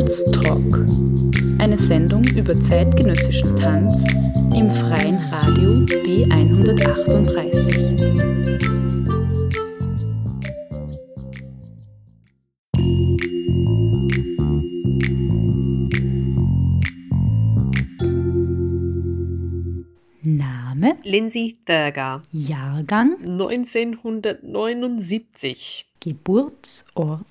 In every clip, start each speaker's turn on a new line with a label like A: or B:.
A: Tanztalk. Eine Sendung über zeitgenössischen Tanz im freien Radio B138. Name?
B: Lindsay Thurgar.
A: Jahrgang?
B: 1979.
A: Geburtsort?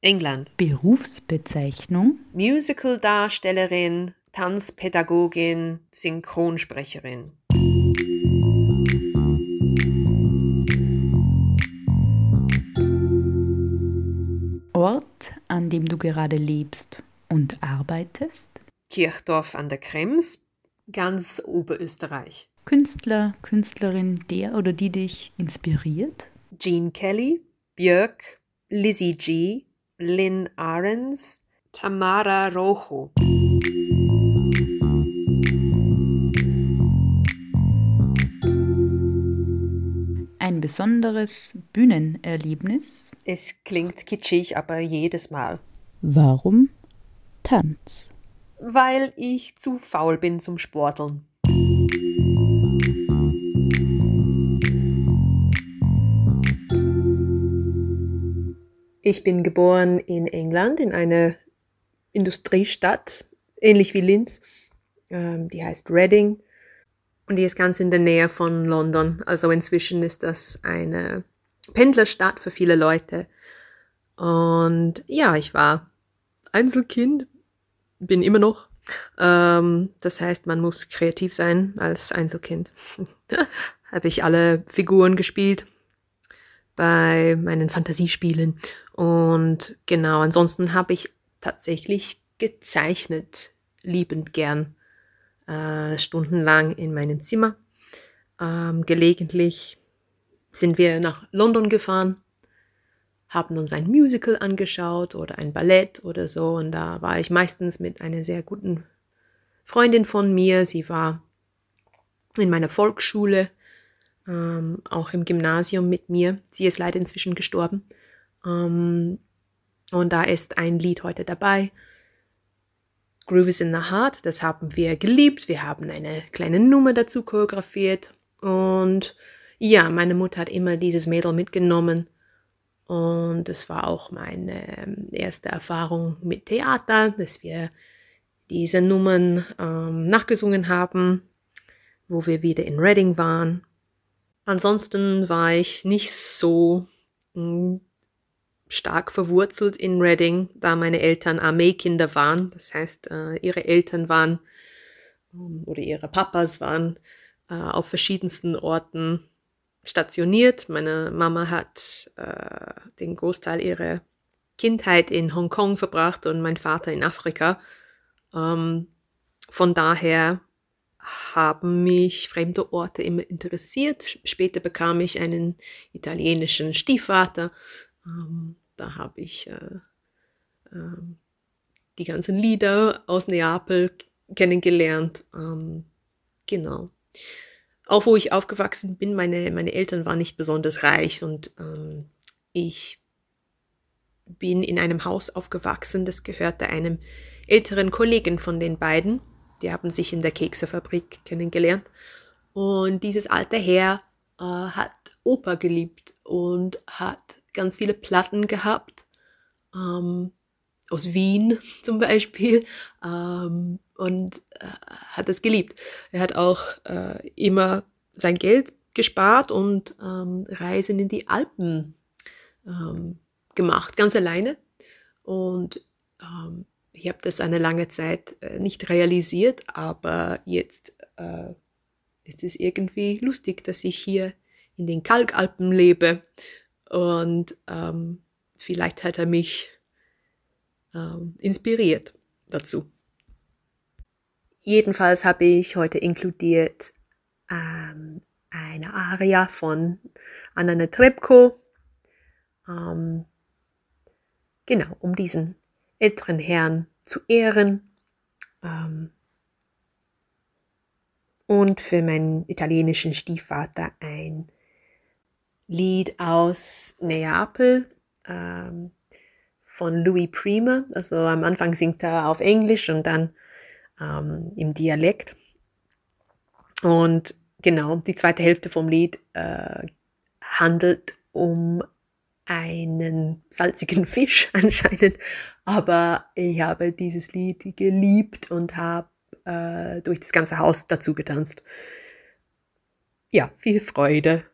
B: England.
A: Berufsbezeichnung?
B: Musicaldarstellerin, Tanzpädagogin, Synchronsprecherin.
A: Ort, an dem du gerade lebst und arbeitest?
B: Kirchdorf an der Krems, ganz Oberösterreich.
A: Künstler, Künstlerin, der oder die dich inspiriert?
B: Jean Kelly, Björk, Lizzie G, Lynn Ahrens, Tamara Rojo.
A: Ein besonderes Bühnenerlebnis?
B: Es klingt kitschig, aber jedes Mal.
A: Warum Tanz?
B: Weil ich zu faul bin zum Sporteln. Ich bin geboren in England, in einer Industriestadt, ähnlich wie Linz. Ähm, die heißt Reading und die ist ganz in der Nähe von London. Also inzwischen ist das eine Pendlerstadt für viele Leute. Und ja, ich war Einzelkind, bin immer noch. Ähm, das heißt, man muss kreativ sein als Einzelkind. Habe ich alle Figuren gespielt bei meinen Fantasiespielen. Und genau, ansonsten habe ich tatsächlich gezeichnet, liebend gern, äh, stundenlang in meinem Zimmer. Ähm, gelegentlich sind wir nach London gefahren, haben uns ein Musical angeschaut oder ein Ballett oder so. Und da war ich meistens mit einer sehr guten Freundin von mir. Sie war in meiner Volksschule ähm, auch im Gymnasium mit mir. Sie ist leider inzwischen gestorben. Ähm, und da ist ein Lied heute dabei. Groove is in the Heart, das haben wir geliebt. Wir haben eine kleine Nummer dazu choreografiert. Und ja, meine Mutter hat immer dieses Mädel mitgenommen. Und es war auch meine ähm, erste Erfahrung mit Theater, dass wir diese Nummern ähm, nachgesungen haben, wo wir wieder in Reading waren. Ansonsten war ich nicht so hm, stark verwurzelt in Reading, da meine Eltern Armeekinder waren. Das heißt, äh, ihre Eltern waren ähm, oder ihre Papas waren äh, auf verschiedensten Orten stationiert. Meine Mama hat äh, den Großteil ihrer Kindheit in Hongkong verbracht und mein Vater in Afrika. Ähm, von daher haben mich fremde Orte immer interessiert. Später bekam ich einen italienischen Stiefvater. Ähm, da habe ich äh, äh, die ganzen Lieder aus Neapel kennengelernt. Ähm, genau. Auch wo ich aufgewachsen bin, meine, meine Eltern waren nicht besonders reich und ähm, ich bin in einem Haus aufgewachsen, das gehörte einem älteren Kollegen von den beiden. Die haben sich in der Keksefabrik kennengelernt. Und dieses alte Herr äh, hat Oper geliebt und hat ganz viele Platten gehabt. Ähm, aus Wien zum Beispiel. Ähm, und äh, hat es geliebt. Er hat auch äh, immer sein Geld gespart und ähm, Reisen in die Alpen ähm, gemacht, ganz alleine. Und ähm, ich habe das eine lange Zeit äh, nicht realisiert, aber jetzt äh, ist es irgendwie lustig, dass ich hier in den Kalkalpen lebe und ähm, vielleicht hat er mich ähm, inspiriert dazu. Jedenfalls habe ich heute inkludiert ähm, eine Aria von Anna Netrebko. Ähm, genau, um diesen älteren Herrn zu ehren. Ähm, und für meinen italienischen Stiefvater ein Lied aus Neapel ähm, von Louis Prima. Also am Anfang singt er auf Englisch und dann ähm, im Dialekt. Und genau, die zweite Hälfte vom Lied äh, handelt um einen salzigen Fisch anscheinend. Aber ich habe dieses Lied geliebt und habe äh, durch das ganze Haus dazu getanzt. Ja, viel Freude.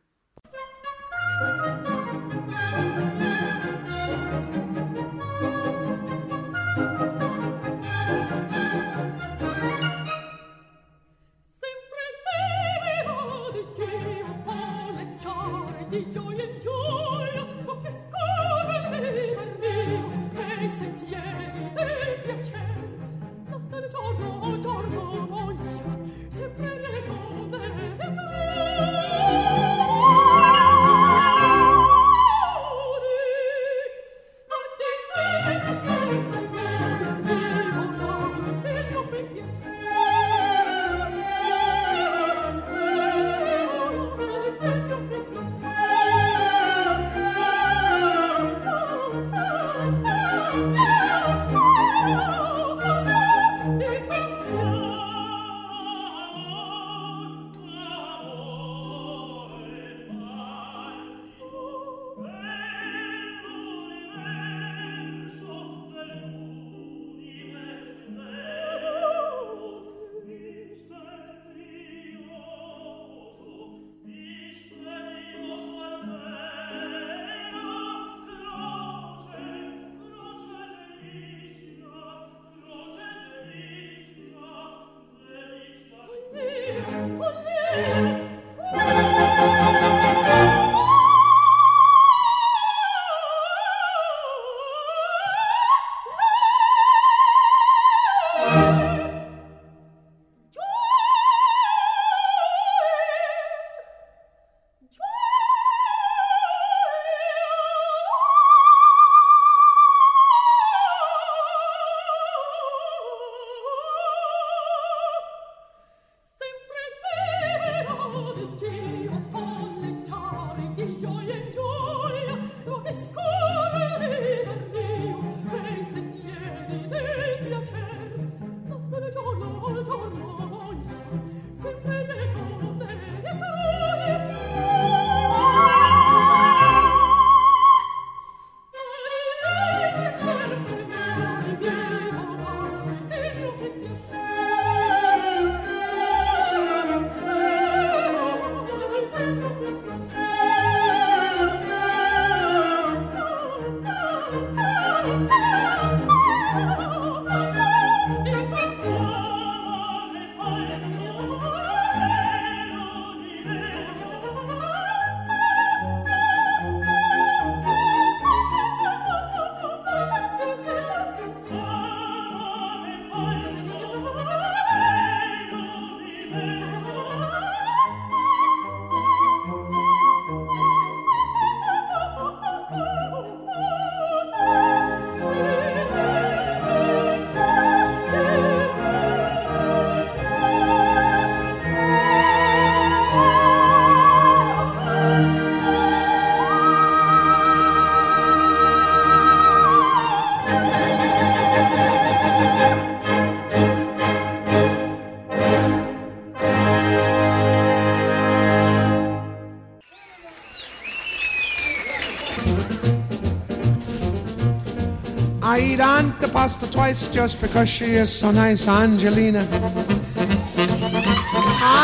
C: Twice just because she is so nice, Angelina.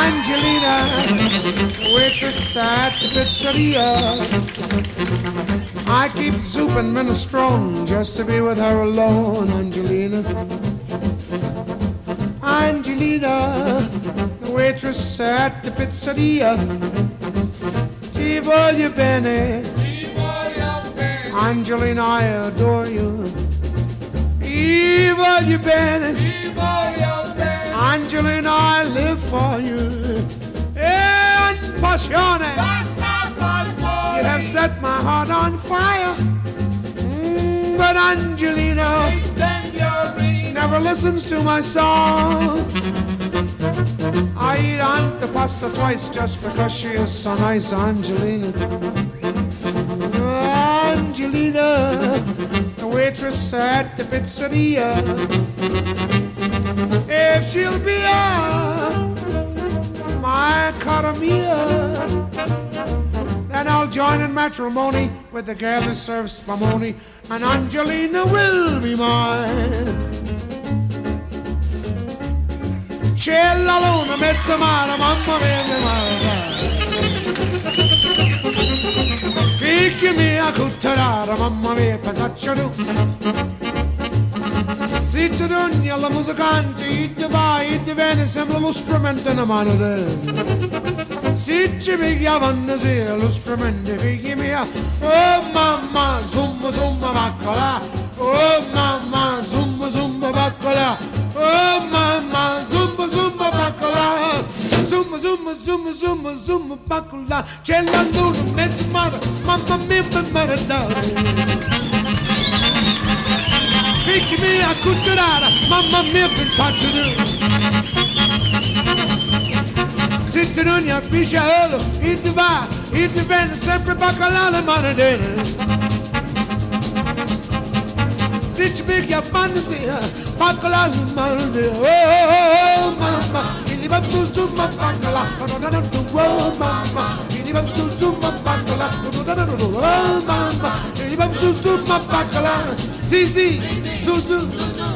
C: Angelina, waitress at the pizzeria. I keep zooping minestrone just to be with her alone, Angelina. Angelina, the waitress at the pizzeria. Ti voglio bene. Angelina, I adore you. Ti voglio bene. Angelina, I live for you. En passione. You have set my heart on fire. Mm, but Angelina never listens to my song. I eat antipasta twice just because she is so nice. Angelina, waitress at the pizzeria. If she'll be a my cara mia, then I'll join in matrimony with the girl who serves spumoni, and Angelina will be mine. C'è la luna, mezza mare, mamma mia, mamma mia mare. Figli mia, cutterara, mamma mia, pensaccia tu. Se ti doni alla musicante, e ti vai, e ti viene, sembra lo strumento in mano te. Se ci piglia vanno sì, lo strumento, figli mia. Oh mamma, zumba, zumba, baccola. Oh mamma, zumba, zumba, baccola. Oh mamma, zumba, zumba, baccola. Zumba, zumba, zumba, zumba, zumba, baccola. C'è la luna, mezzo mare, mamma mia cutturara, mamma mia pensarci tu. Se te non capisci a ti va, ti vende sempre. Se ci piglia fantasia. Oh, oh, oh, oh, mamma, e va su su ma non tu, oh, mamma. Oh, mamma, mamma, mamma, mamma, mamma, mamma, mamma, mamma, mamma, mamma, mamma, mamma, mamma, mamma, zuzu,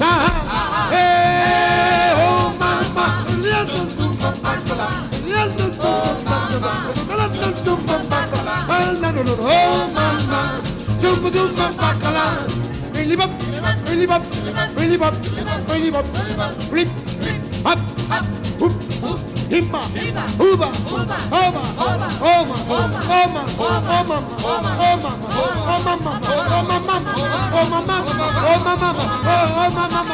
C: ah, eh, oh mama, listen to Bambakala, listen to Bambakala, listen to Bambakala, oh mama, zuzu, zuzu, Bambakala, really bop, really bop, really bop, really bop, rip, up, up, whoop, whoop. Va, e li va, rip, hop, hoop, himma, huba, hoba, homa, homa, homa, homa, homa, oh mama, oh mama, oh mama, oh mama, oh mama,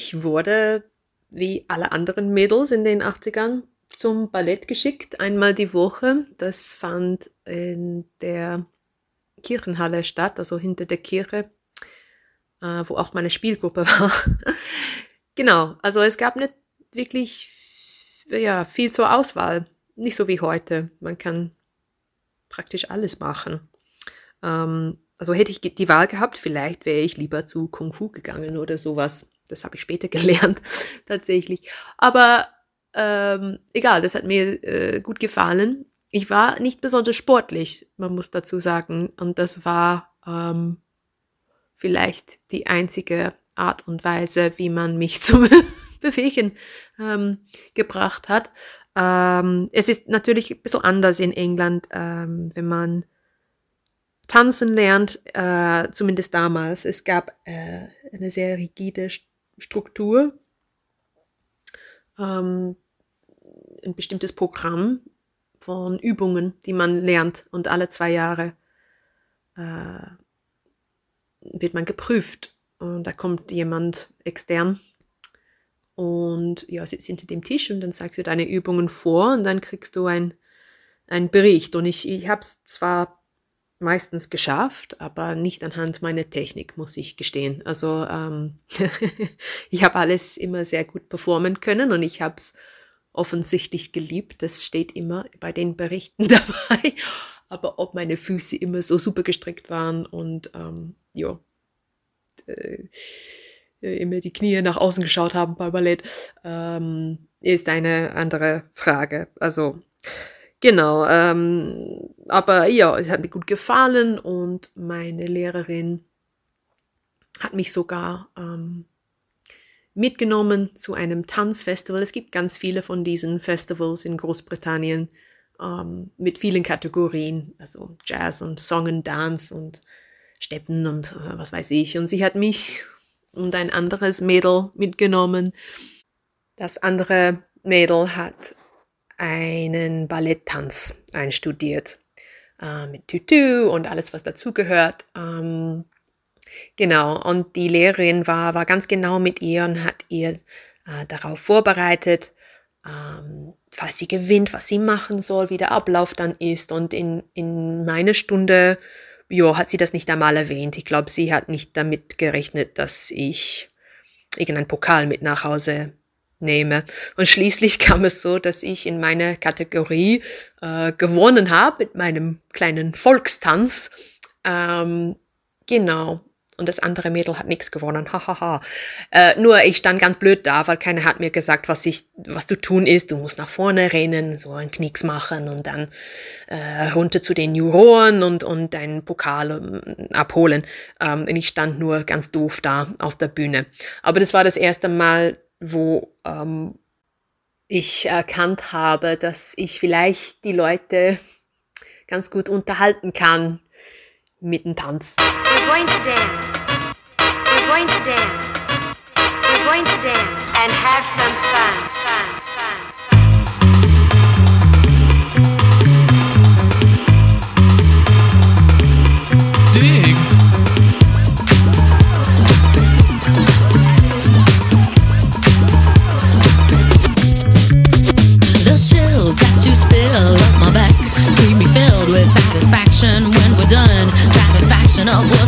B: Ich wurde, wie alle anderen Mädels in den 80ern, zum Ballett geschickt, einmal die Woche. Das fand in der Kirchenhalle statt, also hinter der Kirche, äh, wo auch meine Spielgruppe war. genau, also es gab nicht wirklich ja, viel zur Auswahl. Nicht so wie heute. Man kann praktisch alles machen. Ähm, also hätte ich die Wahl gehabt, vielleicht wäre ich lieber zu Kung Fu gegangen oder sowas. Das habe ich später gelernt, tatsächlich. Aber ähm, egal, das hat mir äh, gut gefallen. Ich war nicht besonders sportlich, man muss dazu sagen. Und das war ähm, vielleicht die einzige Art und Weise, wie man mich zum Bewegen ähm, gebracht hat. Ähm, es ist natürlich ein bisschen anders in England, ähm, wenn man tanzen lernt, äh, zumindest damals. Es gab äh, eine sehr rigide Struktur, ähm, ein bestimmtes Programm von Übungen, die man lernt. Und alle zwei Jahre äh, wird man geprüft. Und da kommt jemand extern und ja, sitzt hinter dem Tisch und dann sagst du deine Übungen vor und dann kriegst du ein, einen Bericht. Und ich, ich habe es zwar meistens geschafft, aber nicht anhand meiner Technik, muss ich gestehen. Also ähm, ich habe alles immer sehr gut performen können und ich habe es offensichtlich geliebt. Das steht immer bei den Berichten dabei. Aber ob meine Füße immer so super gestrickt waren und ähm, ja, äh, immer die Knie nach außen geschaut haben bei Ballett, ähm, ist eine andere Frage. Also genau, ähm, aber ja, es hat mir gut gefallen und meine Lehrerin hat mich sogar ähm, mitgenommen zu einem Tanzfestival. Es gibt ganz viele von diesen Festivals in Großbritannien ähm, mit vielen Kategorien, also Jazz und Song and Dance und Steppen und äh, was weiß ich. Und sie hat mich und ein anderes Mädel mitgenommen. Das andere Mädel hat einen Balletttanz einstudiert äh, mit Tutu und alles, was dazugehört. Ähm, Genau, und die Lehrerin war, war ganz genau mit ihr und hat ihr äh, darauf vorbereitet, ähm, falls sie gewinnt, was sie machen soll, wie der Ablauf dann ist. Und in, in meiner Stunde, ja, hat sie das nicht einmal erwähnt. Ich glaube, sie hat nicht damit gerechnet, dass ich irgendeinen Pokal mit nach Hause nehme. Und schließlich kam es so, dass ich in meiner Kategorie äh, gewonnen habe mit meinem kleinen Volkstanz. Ähm, genau. Und das andere Mädel hat nichts gewonnen. Hahaha. Äh, nur ich stand ganz blöd da, weil keiner hat mir gesagt, was ich, was zu tun ist. Du musst nach vorne rennen, so einen Knicks machen und dann äh, runter zu den Juroren und, und deinen Pokal äh, abholen. Ähm, und ich stand nur ganz doof da auf der Bühne. Aber das war das erste Mal, wo ähm, ich erkannt habe, dass ich vielleicht die Leute ganz gut unterhalten kann mit dem Tanz.
D: We're going to dance. We're going to dance. We're going to dance and have some fun.
E: With satisfaction when we're done. Satisfaction of what's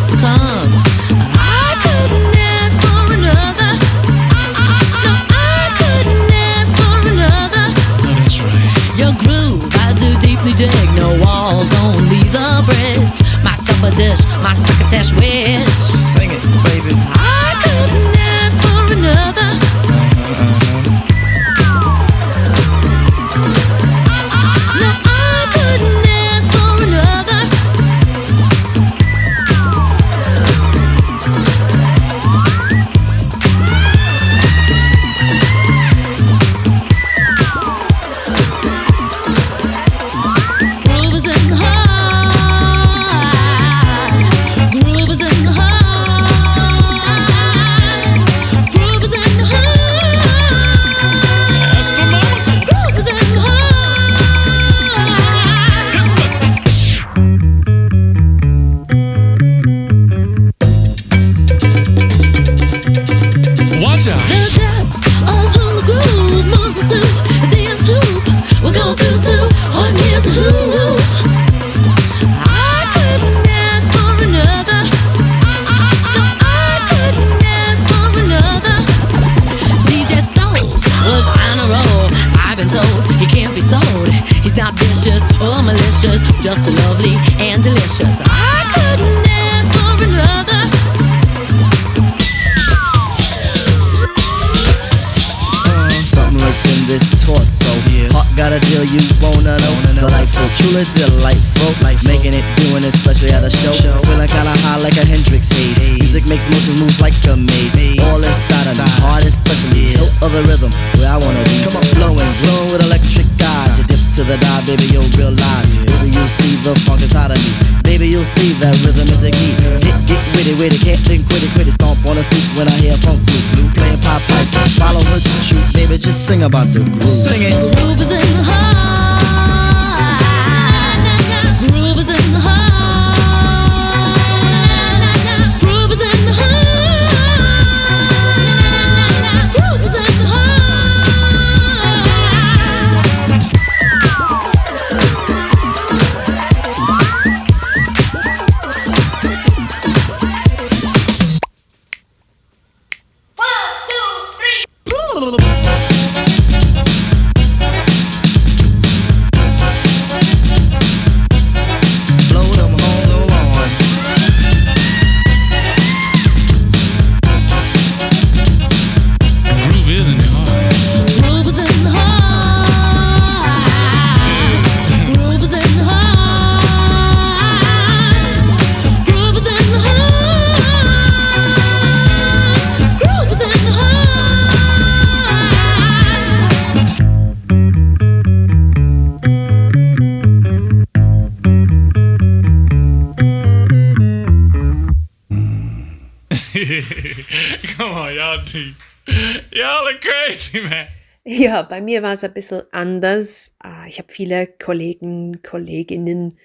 B: Ja, bei mir war es ein bisschen anders. Ah, Ich habe viele Kollegen, Kolleginnen,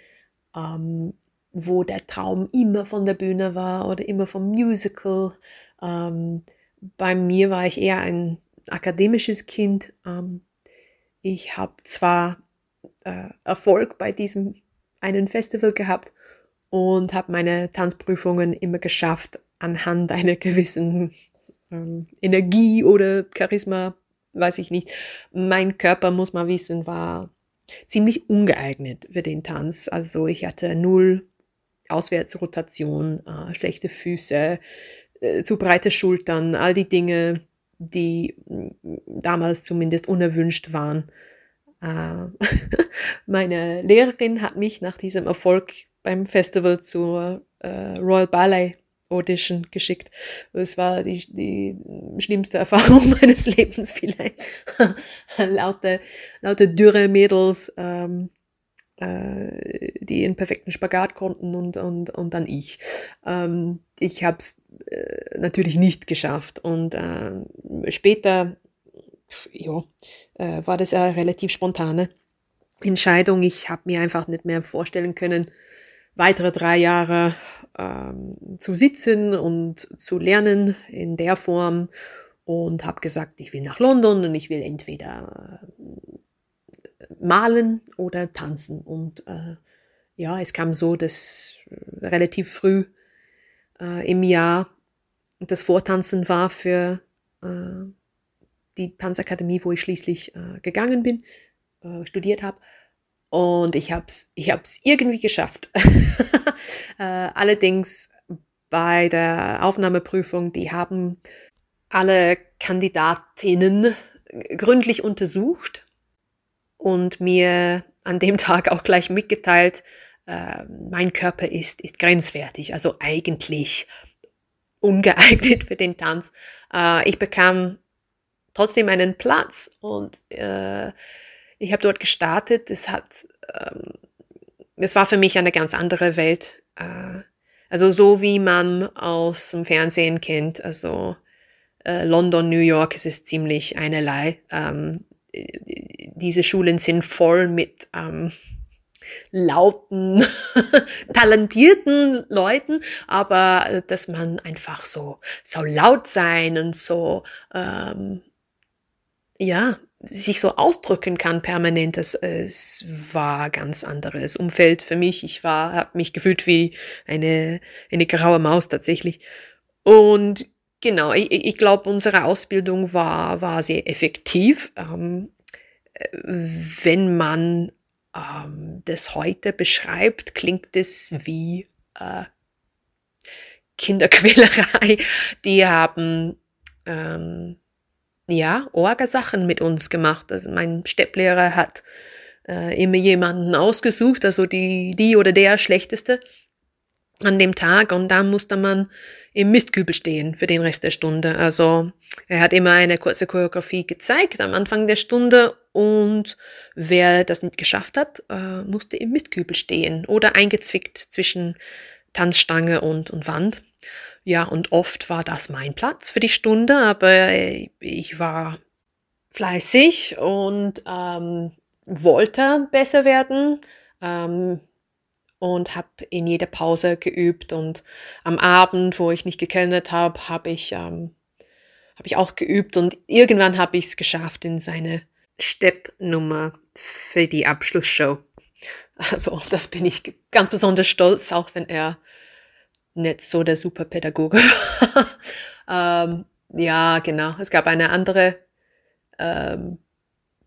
B: ähm, wo der Traum immer von der Bühne war oder immer vom Musical. Ähm, bei mir war ich eher ein akademisches Kind. Ähm, ich habe zwar äh, Erfolg bei diesem einen Festival gehabt und habe meine Tanzprüfungen immer geschafft anhand einer gewissen ähm, Energie oder Charisma, weiß ich nicht. Mein Körper, muss man wissen, war ziemlich ungeeignet für den Tanz. Also ich hatte null Auswärtsrotation, äh, schlechte Füße, äh, zu breite Schultern, all die Dinge, die mm, damals zumindest unerwünscht waren. Äh, meine Lehrerin hat mich nach diesem Erfolg beim Festival zur äh, Royal Ballet Audition geschickt. Es war die, die schlimmste Erfahrung meines Lebens vielleicht. laute, laute dürre Mädels, ähm, äh, die einen perfekten Spagat konnten und, und, und dann ich. Ähm, ich habe es äh, natürlich nicht geschafft und äh, später ja, äh, war das eine relativ spontane Entscheidung. Ich habe mir einfach nicht mehr vorstellen können, weitere drei Jahre ähm, zu sitzen und zu lernen in der Form und habe gesagt, ich will nach London und ich will entweder äh, malen oder tanzen. Und äh, ja, es kam so, dass äh, relativ früh äh, im Jahr das Vortanzen war für äh, die Tanzakademie, wo ich schließlich gegangen bin, studiert habe. Und ich habe es ich hab's irgendwie geschafft. äh, allerdings bei der Aufnahmeprüfung, die haben alle Kandidatinnen gründlich untersucht und mir an dem Tag auch gleich mitgeteilt, äh, mein Körper ist, ist grenzwertig, also eigentlich ungeeignet für den Tanz. Äh, ich bekam trotzdem einen Platz und äh, ich habe dort gestartet. Es hat, ähm, es war für mich eine ganz andere Welt. Äh, also so wie man aus dem Fernsehen kennt. Also äh, London, New York, es ist ziemlich einerlei. Ähm, diese Schulen sind voll mit ähm, lauten, talentierten Leuten, aber dass man einfach so, so laut sein und so, ähm, ja, sich so ausdrücken kann permanent, das es war ganz anderes Umfeld für mich. Ich war, habe mich gefühlt wie eine eine graue Maus tatsächlich. Und genau, ich, ich glaube, unsere Ausbildung war war sehr effektiv. Ähm, wenn man ähm, das heute beschreibt, klingt es wie äh, Kinderquälerei. Die haben ähm, ja, Orgasachen mit uns gemacht. Also mein Stepplehrer hat äh, immer jemanden ausgesucht, also die, die oder der Schlechteste an dem Tag und da musste man im Mistkübel stehen für den Rest der Stunde. Also er hat immer eine kurze Choreografie gezeigt am Anfang der Stunde und wer das nicht geschafft hat, äh, musste im Mistkübel stehen oder eingezwickt zwischen Tanzstange und, und Wand. Ja, und oft war das mein Platz für die Stunde, aber ich war fleißig und ähm, wollte besser werden ähm, und habe in jeder Pause geübt und am Abend, wo ich nicht gekellnet habe, habe ich ähm, habe ich auch geübt und irgendwann habe ich es geschafft in seine Steppnummer für die Abschlussshow. Also auf das bin ich ganz besonders stolz, auch wenn er nicht so der Superpädagoge war. ähm, ja, genau. Es gab eine andere, ähm,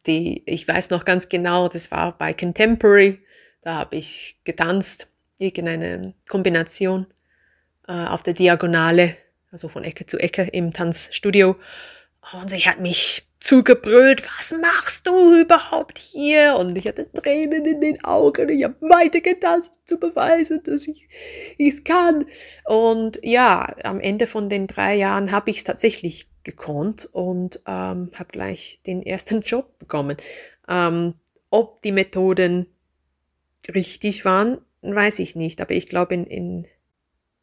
B: die, ich weiß noch ganz genau, das war bei Contemporary. Da habe ich getanzt, irgendeine Kombination äh, auf der Diagonale, also von Ecke zu Ecke im Tanzstudio. Und sie hat mich zugebrüllt, was machst du überhaupt hier? Und ich hatte Tränen in den Augen. Ich habe weitergetanzt, zu beweisen, dass ich es kann. Und ja, am Ende von den drei Jahren habe ich es tatsächlich gekonnt und ähm, habe gleich den ersten Job bekommen. Ähm, ob die Methoden richtig waren, weiß ich nicht. Aber ich glaube, in, in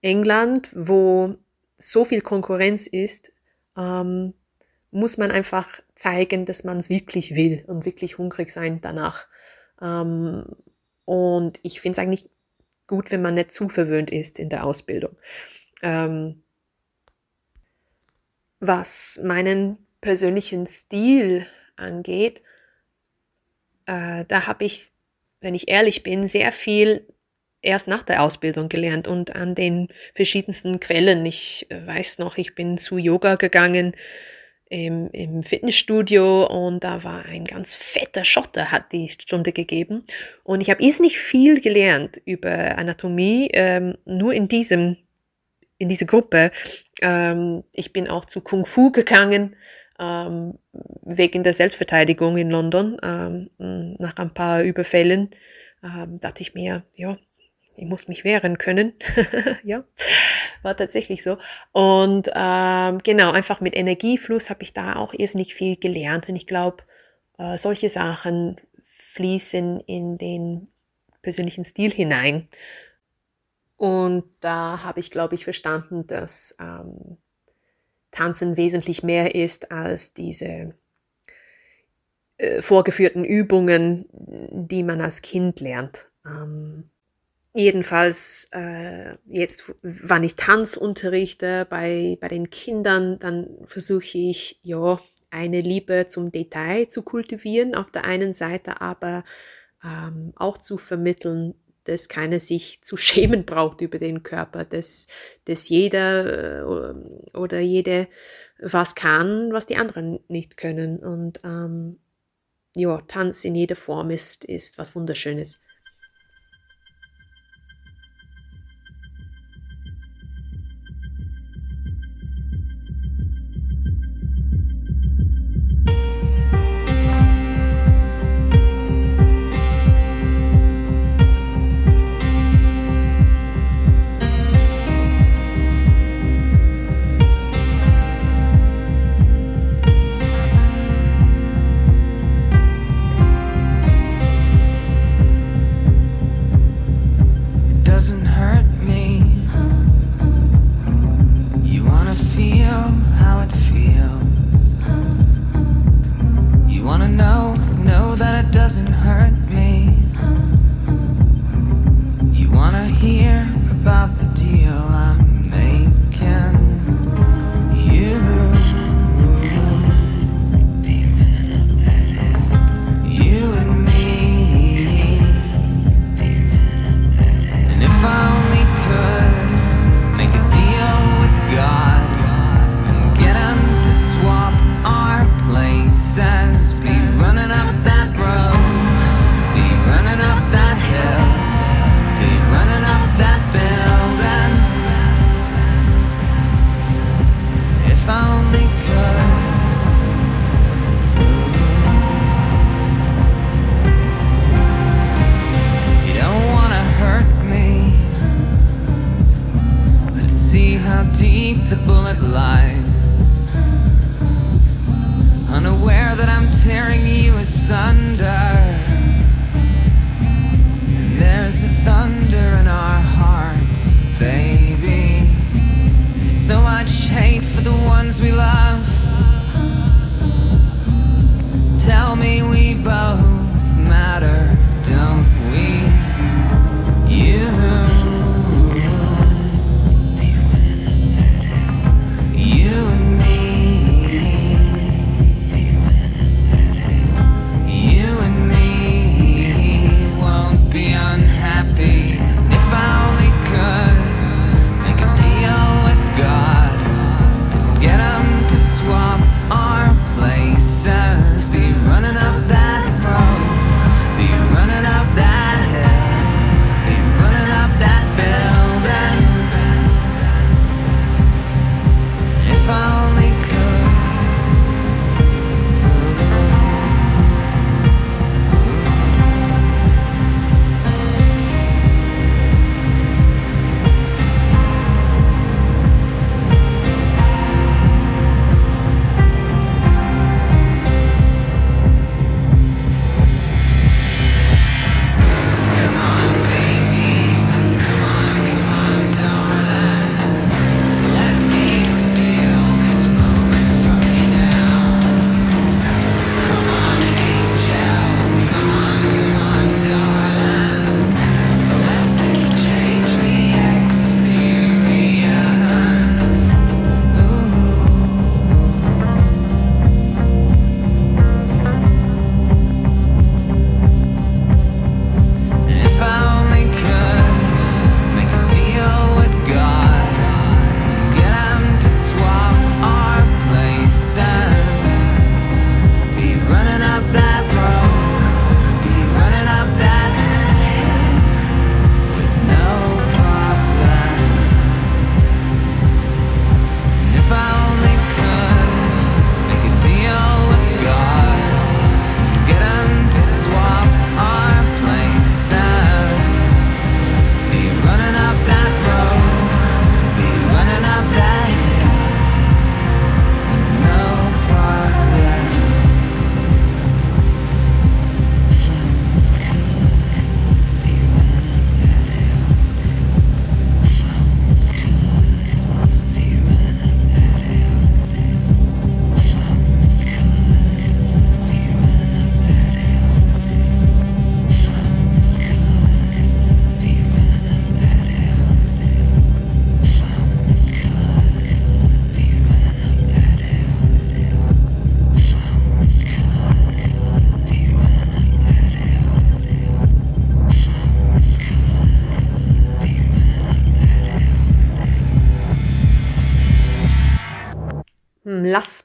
B: England, wo so viel Konkurrenz ist, ähm, muss man einfach zeigen, dass man es wirklich will und wirklich hungrig sein danach. Ähm, und ich finde es eigentlich gut, wenn man nicht zu verwöhnt ist in der Ausbildung. Ähm, was meinen persönlichen Stil angeht, äh, da habe ich, wenn ich ehrlich bin, sehr viel erst nach der Ausbildung gelernt und an den verschiedensten Quellen. Ich äh, weiß noch, ich bin zu Yoga gegangen im, im Fitnessstudio und da war ein ganz fetter Schotter, hat die Stunde gegeben. Und ich habe nicht viel gelernt über Anatomie, ähm, nur in diesem, in diese Gruppe. Ähm, ich bin auch zu Kung Fu gegangen, ähm, wegen der Selbstverteidigung in London, ähm, nach ein paar Überfällen. Ähm, dachte ich mir, ja, ich muss mich wehren können. ja, war tatsächlich so. Und ähm, genau, einfach mit Energiefluss habe ich da auch irrsinnig viel gelernt. Und ich glaube, äh, solche Sachen fließen in den persönlichen Stil hinein. Und da habe ich, glaube ich, verstanden, dass ähm, Tanzen wesentlich mehr ist als diese äh, vorgeführten Übungen, die man als Kind lernt. Ähm, Jedenfalls, äh, jetzt, wann ich Tanz unterrichte bei, bei den Kindern, dann versuche ich, ja, eine Liebe zum Detail zu kultivieren, auf der einen Seite aber ähm, auch zu vermitteln, dass keiner sich zu schämen braucht über den Körper, dass, dass jeder äh, oder jede was kann, was die anderen nicht können. Und ähm, ja, Tanz in jeder Form ist, ist was Wunderschönes.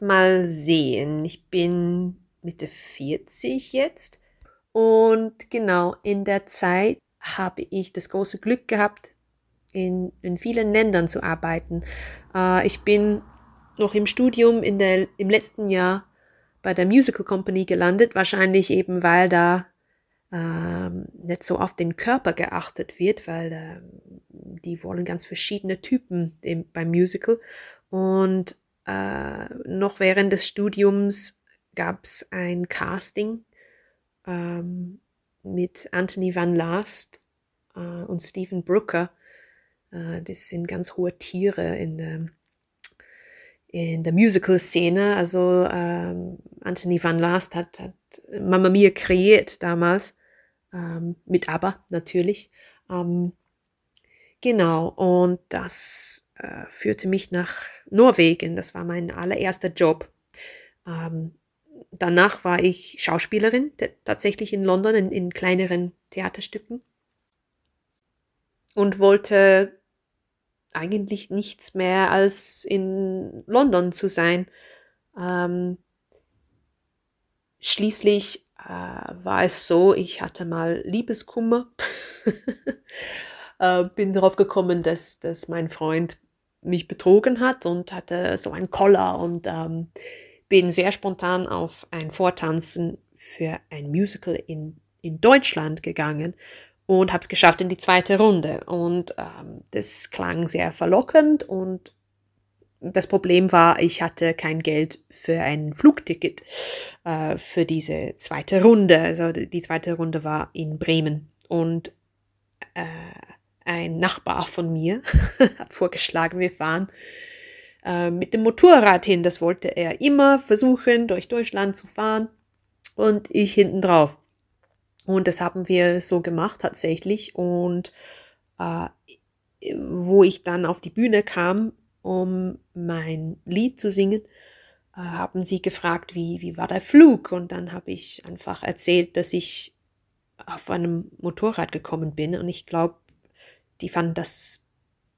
B: Mal sehen. Ich bin Mitte 40 jetzt. Und genau in der Zeit habe ich das große Glück gehabt, in, in vielen Ländern zu arbeiten. Äh, ich bin noch im Studium in der, im letzten Jahr bei der Musical Company gelandet, wahrscheinlich eben weil da ähm, nicht so auf den Körper geachtet wird, weil ähm, die wollen ganz verschiedene Typen im, beim Musical. Und äh, noch während des Studiums gab es ein Casting ähm, mit Anthony Van Last äh, und Stephen Brooker. Äh, das sind ganz hohe Tiere in der, in der Musical-Szene. Also ähm, Anthony Van Last hat, hat Mamma Mia kreiert damals, ähm, mit ABBA natürlich. Ähm, genau, und das äh, führte mich nach Norwegen. Das war mein allererster Job. Ähm, danach war ich Schauspielerin, tatsächlich in London, in, in kleineren Theaterstücken. Und wollte eigentlich nichts mehr als in London zu sein. Ähm, schließlich äh, war es so, ich hatte mal Liebeskummer. äh, bin darauf gekommen, dass, dass mein Freund mich betrogen hat und hatte so ein Collar und ähm, bin sehr spontan auf ein Vortanzen für ein Musical in, in Deutschland gegangen und habe es geschafft in die zweite Runde. Und ähm, das klang sehr verlockend und das Problem war, ich hatte kein Geld für ein Flugticket äh, für diese zweite Runde. Also die zweite Runde war in Bremen und äh, ein Nachbar von mir hat vorgeschlagen, wir fahren äh, mit dem Motorrad hin. Das wollte er immer versuchen, durch Deutschland zu fahren und ich hinten drauf. Und das haben wir so gemacht tatsächlich. Und äh, wo ich dann auf die Bühne kam, um mein Lied zu singen, äh, haben sie gefragt, wie, wie war der Flug? Und dann habe ich einfach erzählt, dass ich auf einem Motorrad gekommen bin. Und ich glaube, die fanden das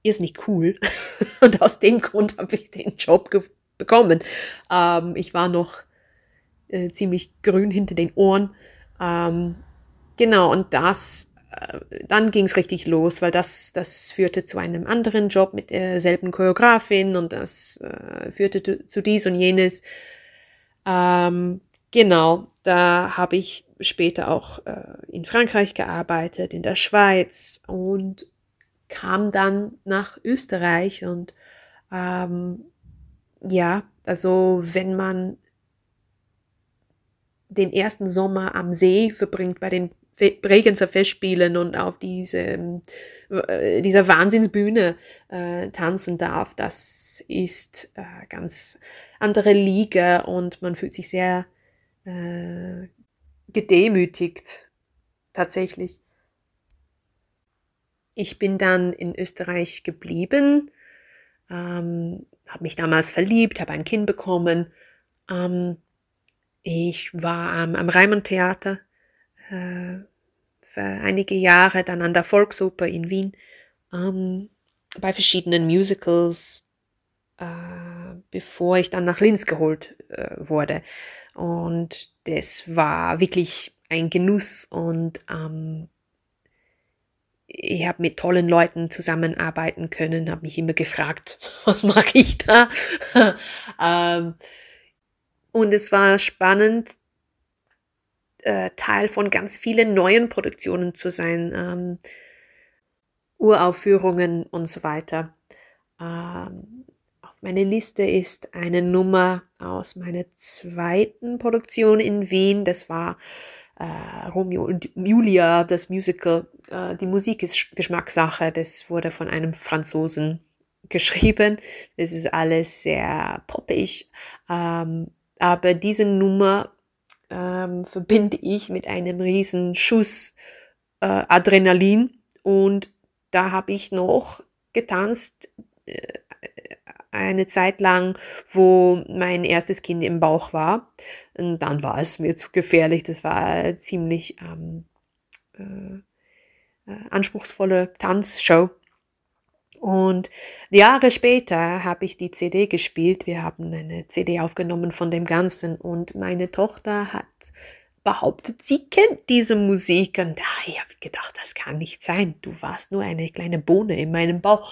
B: irrsinnig cool. und aus dem Grund habe ich den Job bekommen. Ähm, ich war noch äh, ziemlich grün hinter den Ohren. Ähm, genau, und das, äh, dann ging es richtig los, weil das, das führte zu einem anderen Job mit derselben Choreografin und das äh, führte zu, zu dies und jenes. Ähm, genau, da habe ich später auch äh, in Frankreich gearbeitet, in der Schweiz und kam dann nach Österreich und ähm, ja, also wenn man den ersten Sommer am See verbringt bei den Bregenzer Festspielen und auf diese, äh, dieser Wahnsinnsbühne äh, tanzen darf, das ist äh, ganz andere Liga und man fühlt sich sehr äh, gedemütigt tatsächlich. Ich bin dann in Österreich geblieben, ähm, habe mich damals verliebt, habe ein Kind bekommen. Ähm, ich war am, am Reimann Theater äh, für einige Jahre, dann an der Volksoper in Wien, ähm, bei verschiedenen Musicals, äh, bevor ich dann nach Linz geholt äh, wurde. Und das war wirklich ein Genuss und ähm, ich habe mit tollen Leuten zusammenarbeiten können, habe mich immer gefragt, was mache ich da? ähm, und es war spannend, äh, Teil von ganz vielen neuen Produktionen zu sein, ähm, Uraufführungen und so weiter. Ähm, auf meiner Liste ist eine Nummer aus meiner zweiten Produktion in Wien. Das war äh, Romeo und Julia, das Musical. Äh, die Musik ist Geschmackssache. Das wurde von einem Franzosen geschrieben. Das ist alles sehr poppig. Ähm, aber diese Nummer ähm, verbinde ich mit einem riesen Schuss äh, Adrenalin. Und da habe ich noch getanzt äh, eine Zeit lang, wo mein erstes Kind im Bauch war. Und dann war es mir zu gefährlich. Das war ziemlich ähm, äh, äh, anspruchsvolle Tanzshow. Und Jahre später habe ich die CD gespielt. Wir haben eine CD aufgenommen von dem Ganzen und meine Tochter hat behauptet, sie kennt diese Musik. Und ah, ich habe gedacht, das kann nicht sein. Du warst nur eine kleine Bohne in meinem Bauch.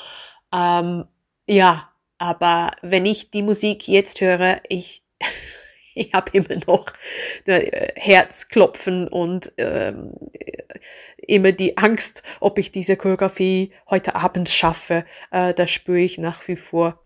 B: Ähm, ja, aber wenn ich die Musik jetzt höre, ich, ich habe immer noch äh, Herzklopfen und ähm, immer die Angst, ob ich diese Choreografie heute Abend schaffe. Äh, das spüre ich nach wie vor.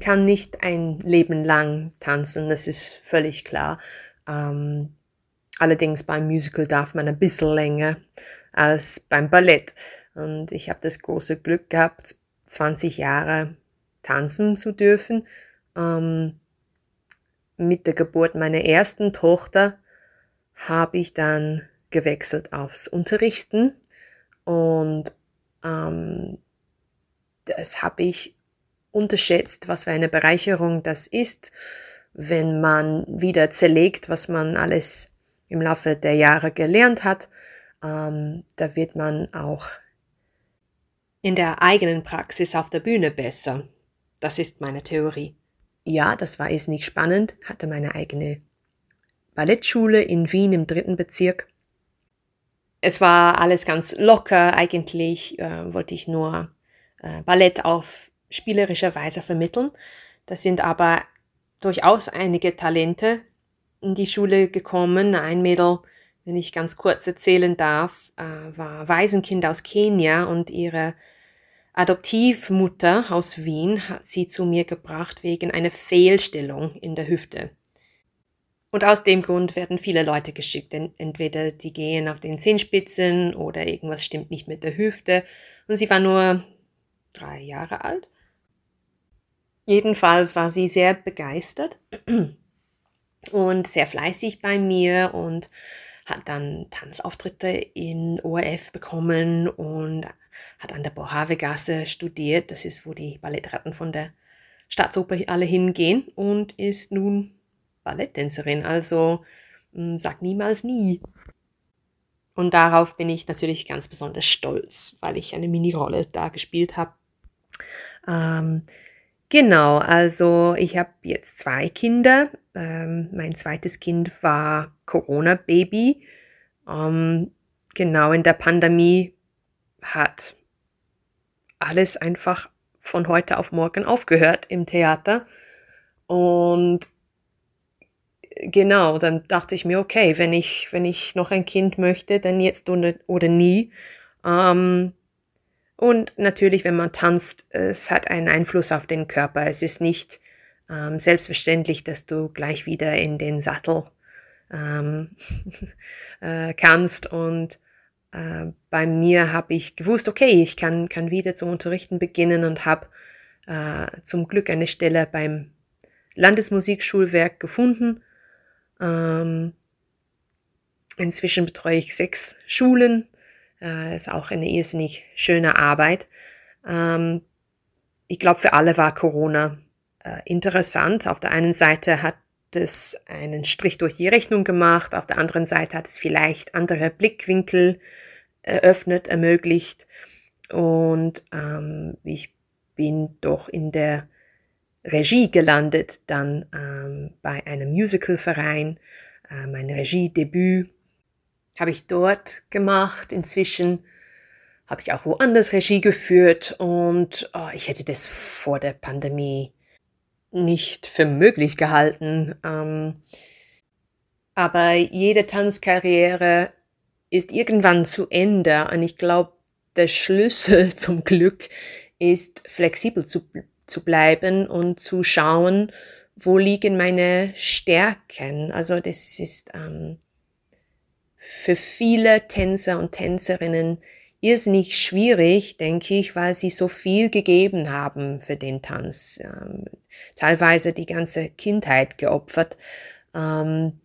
B: Kann nicht ein Leben lang tanzen, das ist völlig klar. Ähm, allerdings beim Musical darf man ein bisschen länger als beim Ballett. Und ich habe das große Glück gehabt, 20 Jahre tanzen zu dürfen. Ähm, mit der Geburt meiner ersten Tochter habe ich dann gewechselt aufs Unterrichten und Ähm, das habe ich unterschätzt, was für eine Bereicherung das ist, wenn man wieder zerlegt, was man alles im Laufe der Jahre gelernt hat. Ähm, da wird man auch in der eigenen Praxis auf der Bühne besser. Das ist meine Theorie. Ja, das war jetzt nicht spannend, hatte meine eigene Ballettschule in Wien im dritten Bezirk. Es war alles ganz locker, eigentlich äh, wollte ich nur äh, Ballett auf spielerische Weise vermitteln. Da sind aber durchaus einige Talente in die Schule gekommen. Ein Mädel, wenn ich ganz kurz erzählen darf, äh, war Waisenkind aus Kenia und ihre Adoptivmutter aus Wien hat sie zu mir gebracht wegen einer Fehlstellung in der Hüfte. Und aus dem Grund werden viele Leute geschickt. Entweder die gehen auf den Zehenspitzen oder irgendwas stimmt nicht mit der Hüfte. Und sie war nur drei Jahre alt. Jedenfalls war sie sehr begeistert und sehr fleißig bei mir und hat dann Tanzauftritte in ORF bekommen und hat an der Bohavegasse studiert. Das ist, wo die Ballettratten von der Staatsoper alle hingehen und ist nun Balletttänzerin. Also mh, sag niemals nie. Und darauf bin ich natürlich ganz besonders stolz, weil ich eine Mini-Rolle da gespielt habe. Ähm, genau, also ich habe jetzt zwei Kinder. Ähm, mein zweites Kind war Corona-Baby. Ähm, genau in der Pandemie hat alles einfach von heute auf morgen aufgehört im Theater. Und genau, dann dachte ich mir, okay, wenn ich, wenn ich noch ein Kind möchte, dann jetzt oder, oder nie. Ähm, und natürlich, wenn man tanzt, es hat einen Einfluss auf den Körper. Es ist nicht ähm, selbstverständlich, dass du gleich wieder in den Sattel ähm, äh, kannst. Und äh, bei mir habe ich gewusst, okay, ich kann, kann wieder zum Unterrichten beginnen und habe äh, zum Glück eine Stelle beim Landesmusikschulwerk gefunden. Ähm, inzwischen betreue ich sechs Schulen äh, ist auch eine irrsinnig schöne Arbeit. Ähm, ich glaube, für alle war Corona äh, interessant. Auf der einen Seite hat es einen Strich durch die Rechnung gemacht, auf der anderen Seite hat es vielleicht andere Blickwinkel eröffnet, ermöglicht. Und ähm, ich bin doch in der Regie gelandet, dann ähm, bei einem Musicalverein, äh, mein Regiedebüt habe ich dort gemacht. Inzwischen habe ich auch woanders Regie geführt und oh, ich hätte das vor der Pandemie nicht für möglich gehalten. Ähm, aber jede Tanzkarriere ist irgendwann zu Ende und ich glaube, der Schlüssel zum Glück ist flexibel zu, zu bleiben und zu schauen, wo liegen meine Stärken. Also das ist ähm, für viele Tänzer und Tänzerinnen irrsinnig schwierig, denke ich, weil sie so viel gegeben haben für den Tanz. Ähm, teilweise die ganze Kindheit geopfert. Ähm,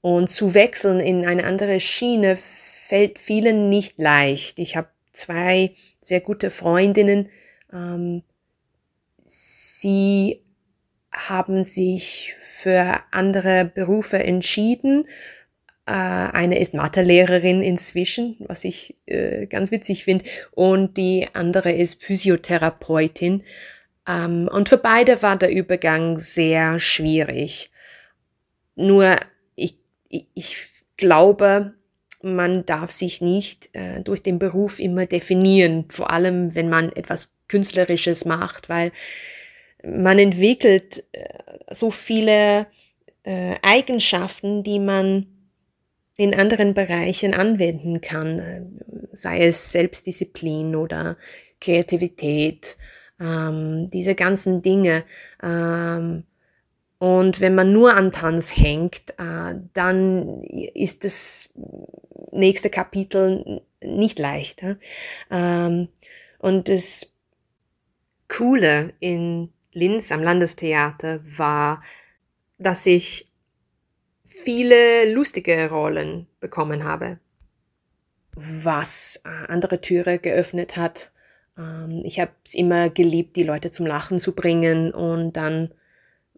B: und zu wechseln in eine andere Schiene fällt vielen nicht leicht. Ich habe zwei sehr gute Freundinnen. Ähm, sie haben sich für andere Berufe entschieden eine ist Mathelehrerin inzwischen, was ich äh, ganz witzig finde. Und die andere ist Physiotherapeutin. Ähm, und für beide war der Übergang sehr schwierig. Nur ich, ich, ich glaube, man darf sich nicht äh, durch den Beruf immer definieren, vor allem wenn man etwas Künstlerisches macht, weil man entwickelt äh, so viele äh, Eigenschaften, die man in anderen Bereichen anwenden kann, äh, sei es Selbstdisziplin oder Kreativität, ähm, diese ganzen Dinge. Ähm, und wenn man nur an Tanz hängt, äh, dann ist das nächste Kapitel nicht leicht. Ähm, und das Coole in Linz am Landestheater war, dass ich viele lustige Rollen bekommen habe. was äh, andere Türe geöffnet hat. Ähm, ich habe es immer geliebt, die Leute zum Lachen zu bringen und dann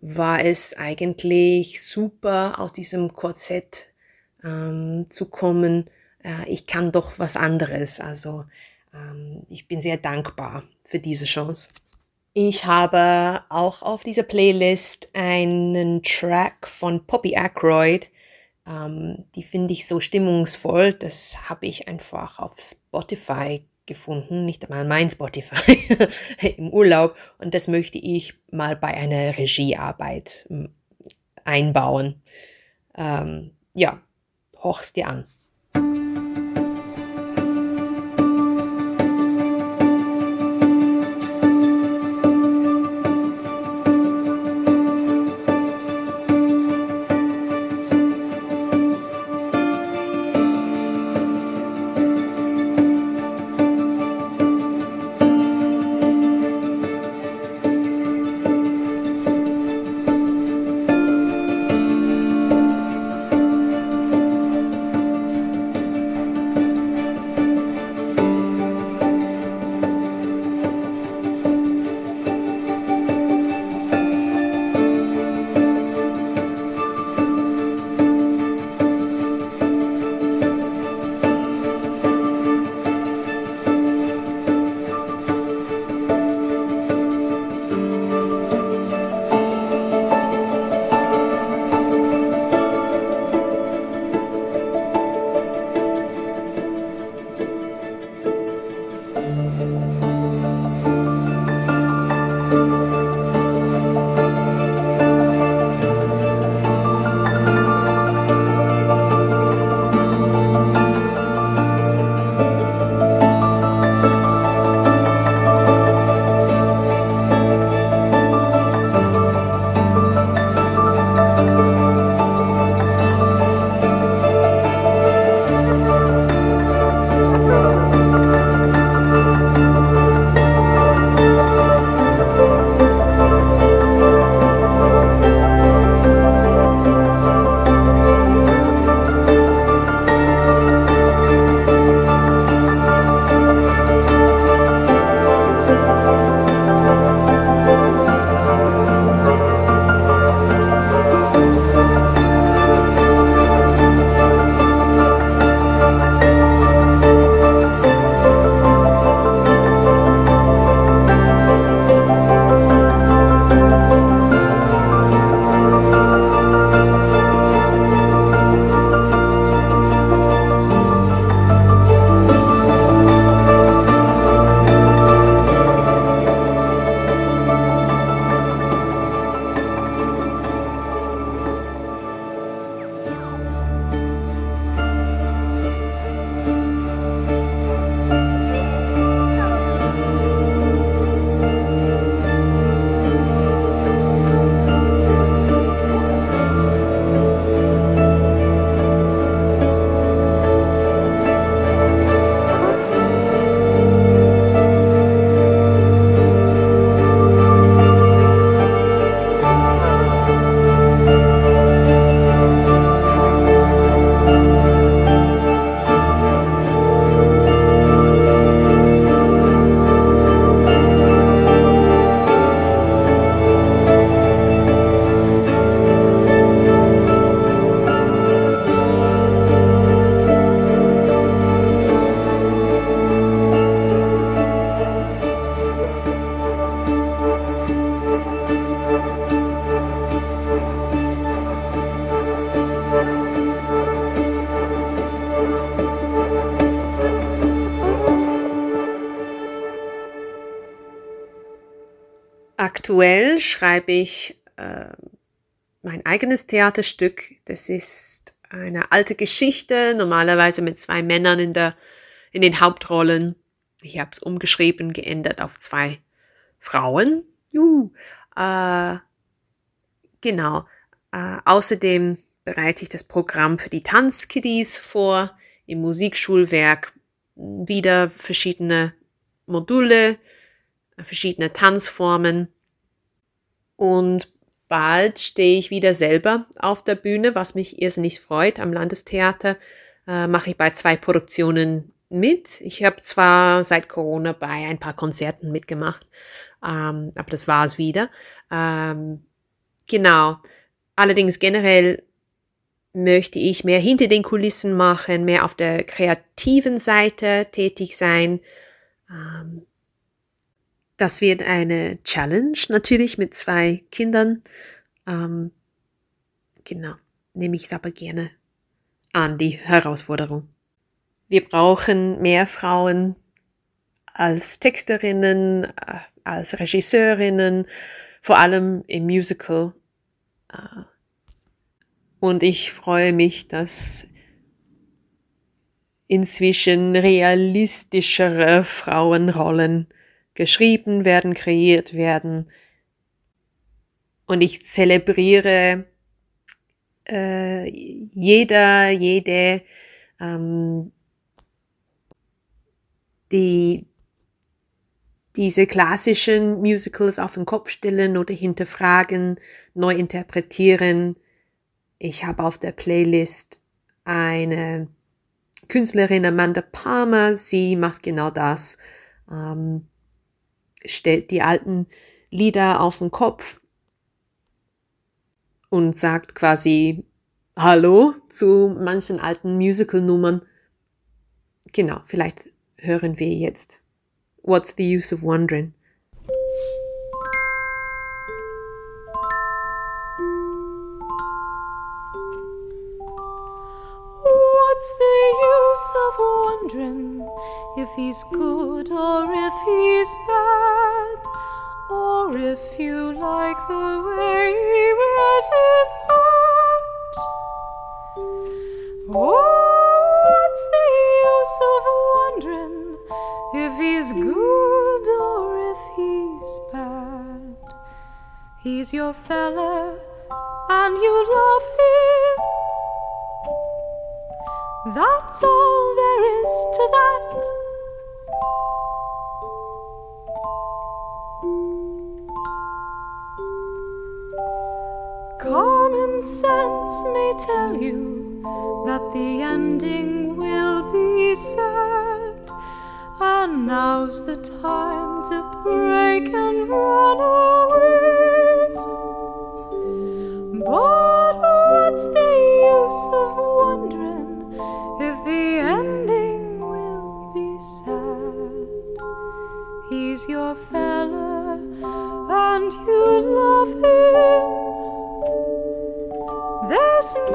B: war es eigentlich super, aus diesem Korsett ähm, zu kommen. Äh, ich kann doch was anderes. Also ähm, ich bin sehr dankbar für diese Chance. Ich habe auch auf dieser Playlist einen Track von Poppy Aykroyd. Ähm, die finde ich so stimmungsvoll. Das habe ich einfach auf Spotify gefunden, nicht einmal mein Spotify im Urlaub. Und das möchte ich mal bei einer Regiearbeit ähm, einbauen. Ähm, ja, hoch's dir an. Schreibe ich äh, mein eigenes Theaterstück. Das ist eine alte Geschichte, normalerweise mit zwei Männern in, der, in den Hauptrollen. Ich habe es umgeschrieben, geändert auf zwei Frauen. Juhu. Äh, genau. Äh, außerdem bereite ich das Programm für die Tanzkiddies vor. Im Musikschulwerk wieder verschiedene Module, verschiedene Tanzformen. Und bald stehe ich wieder selber auf der Bühne, was mich irrsinnig freut am Landestheater. äh, mache ich bei zwei Produktionen mit. Ich habe zwar seit Corona bei ein paar Konzerten mitgemacht, ähm, aber das war es wieder. Ähm, genau. Allerdings generell möchte ich mehr hinter den Kulissen machen, mehr auf der kreativen Seite tätig sein. Ähm, das wird eine Challenge natürlich mit zwei Kindern. Ähm, genau, nehme ich es aber gerne an, die Herausforderung. Wir brauchen mehr Frauen als Texterinnen, äh, als Regisseurinnen, vor allem im Musical. Äh, Und ich freue mich, dass inzwischen realistischere Frauenrollen geschrieben werden, kreiert werden. Und ich zelebriere äh, jeder, jede, ähm, die diese klassischen Musicals auf den Kopf stellen oder hinterfragen, neu interpretieren. Ich habe auf der Playlist eine Künstlerin Amanda Palmer. Sie macht genau das. Ähm, stellt die alten Lieder auf den Kopf und sagt quasi Hallo zu manchen alten Musical-Nummern. Genau, vielleicht hören wir jetzt What's the Use of Wondering?
F: What's the use of wondering if he's good or if he's bad? Or if you like the way he wears his hat? Oh, What's the use of wondering if he's good or if he's bad? He's your fella and you love him. That's all there is to that. Common sense may tell you that the ending will be sad, and now's the time to break and run away.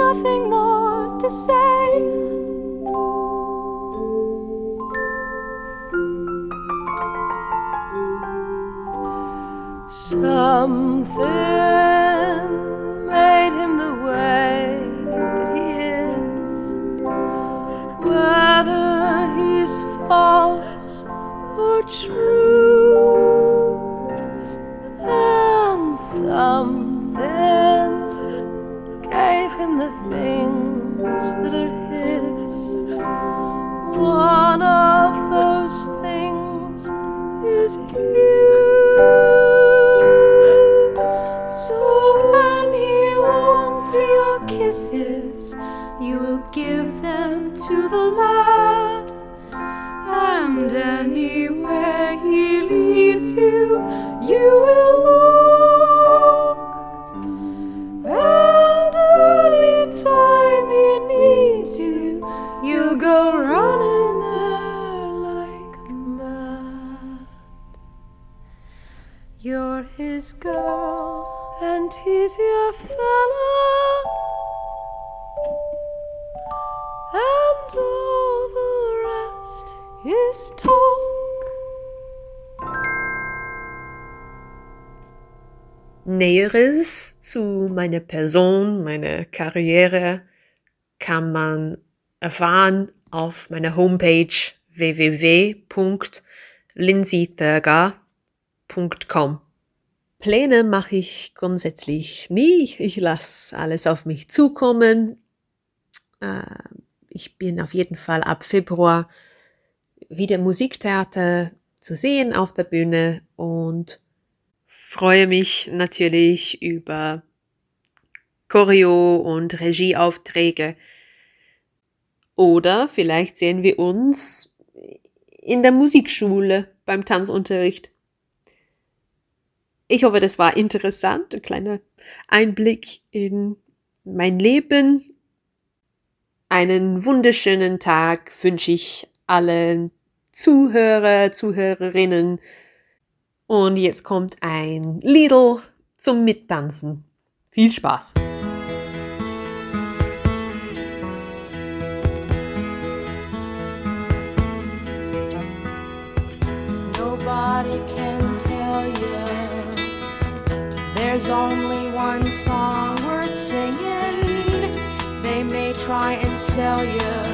F: Nothing more to say. Something your fella. And all the rest is talk.
B: Näheres zu meiner Person, meiner Karriere kann man erfahren auf meiner Homepage www.lindsaythurgar.com. Pläne mache ich grundsätzlich nie. Ich lasse alles auf mich zukommen. Äh, ich bin auf jeden Fall ab Februar wieder Musiktheater zu sehen auf der Bühne und freue mich natürlich über Choreo und Regieaufträge. Oder vielleicht sehen wir uns in der Musikschule beim Tanzunterricht. Ich hoffe, das war interessant, ein kleiner Einblick in mein Leben. Einen wunderschönen Tag wünsche ich allen Zuhörer, Zuhörerinnen. Und jetzt kommt ein Lidl zum Mittanzen. Viel Spaß!
G: Nobody There's only one song worth singing. They may try and sell you.